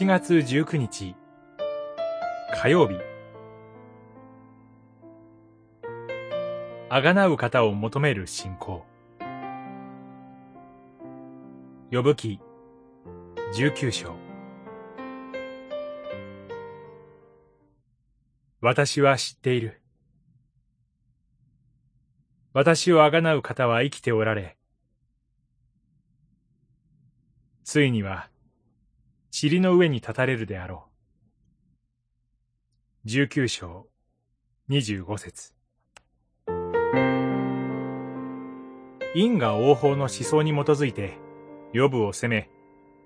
7月19日。火曜日。あがなう方を求める信仰。呼ぶ記。19章。私は知っている。私をあがなう方は生きておられ。ついには塵の上に立たれるであろう。十九章二十五節因果応報の思想に基づいて、予部を責め、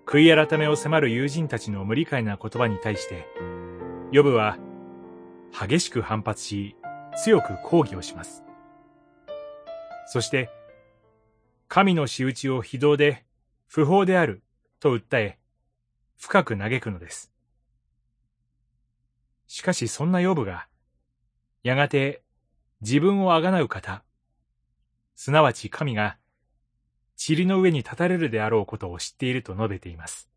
悔い改めを迫る友人たちの無理解な言葉に対して、予部は激しく反発し、強く抗議をします。そして、神の仕打ちを非道で不法であると訴え、深く嘆くのです。しかしそんなヨブが、やがて自分をあがなう方、すなわち神が、塵の上に立たれるであろうことを知っていると述べています。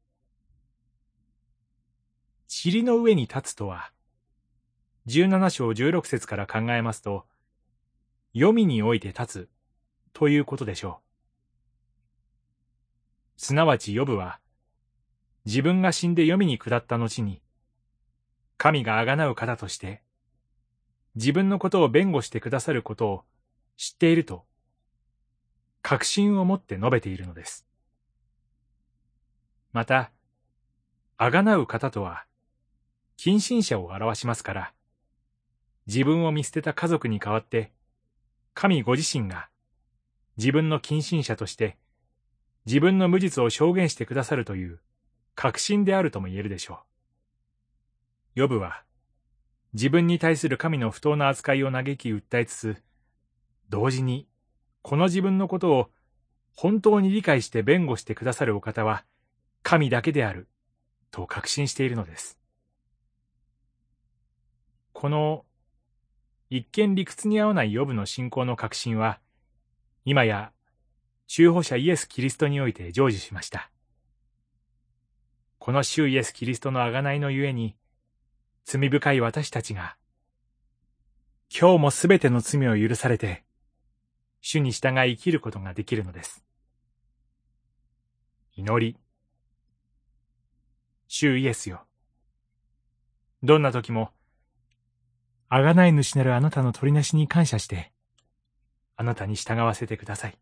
塵の上に立つとは、17章16節から考えますと、読みにおいて立つということでしょう。すなわちヨブは、自分が死んで読みに下った後に、神があがなう方として、自分のことを弁護してくださることを知っていると、確信を持って述べているのです。また、あがなう方とは、近親者を表しますから、自分を見捨てた家族に代わって、神ご自身が自分の近親者として自分の無実を証言してくださるという確信であるとも言えるでしょう。ヨブは、自分に対する神の不当な扱いを嘆き訴えつつ、同時に、この自分のことを本当に理解して弁護してくださるお方は、神だけである、と確信しているのです。この、一見理屈に合わないヨブの信仰の確信は、今や、中保者イエス・キリストにおいて成就しました。この主イエス・キリストの贖いのゆえに、罪深い私たちが、今日もすべての罪を許されて、主に従い生きることができるのです。祈り。主イエスよ。どんな時も、贖い主なるあなたの取りなしに感謝して、あなたに従わせてください。